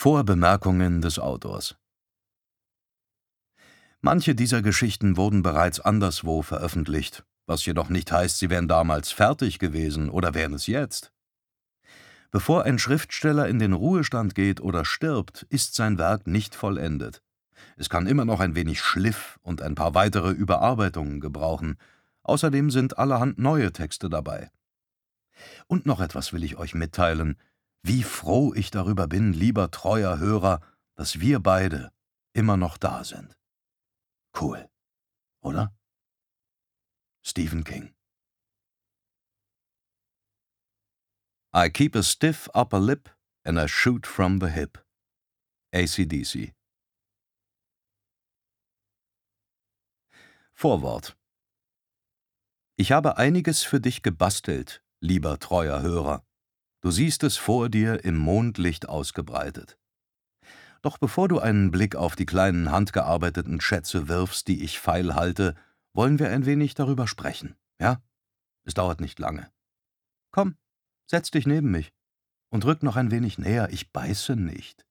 Vorbemerkungen des Autors Manche dieser Geschichten wurden bereits anderswo veröffentlicht, was jedoch nicht heißt, sie wären damals fertig gewesen oder wären es jetzt. Bevor ein Schriftsteller in den Ruhestand geht oder stirbt, ist sein Werk nicht vollendet. Es kann immer noch ein wenig Schliff und ein paar weitere Überarbeitungen gebrauchen. Außerdem sind allerhand neue Texte dabei. Und noch etwas will ich euch mitteilen. Wie froh ich darüber bin, lieber treuer Hörer, dass wir beide immer noch da sind. Cool, oder? Stephen King I keep a stiff upper lip and I shoot from the hip. ACDC Vorwort Ich habe einiges für dich gebastelt, lieber treuer Hörer. Du siehst es vor dir im Mondlicht ausgebreitet. Doch bevor du einen Blick auf die kleinen handgearbeiteten Schätze wirfst, die ich feil halte, wollen wir ein wenig darüber sprechen, ja? Es dauert nicht lange. Komm, setz dich neben mich und rück noch ein wenig näher, ich beiße nicht.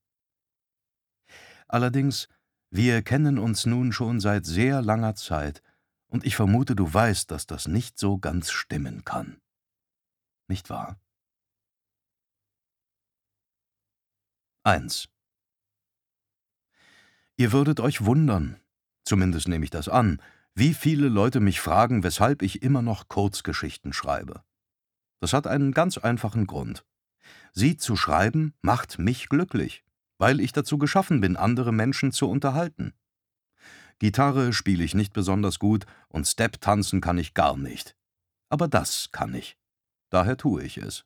Allerdings, wir kennen uns nun schon seit sehr langer Zeit, und ich vermute, du weißt, dass das nicht so ganz stimmen kann. Nicht wahr? 1. Ihr würdet euch wundern, zumindest nehme ich das an, wie viele Leute mich fragen, weshalb ich immer noch Kurzgeschichten schreibe. Das hat einen ganz einfachen Grund. Sie zu schreiben macht mich glücklich, weil ich dazu geschaffen bin, andere Menschen zu unterhalten. Gitarre spiele ich nicht besonders gut und Step tanzen kann ich gar nicht. Aber das kann ich. Daher tue ich es.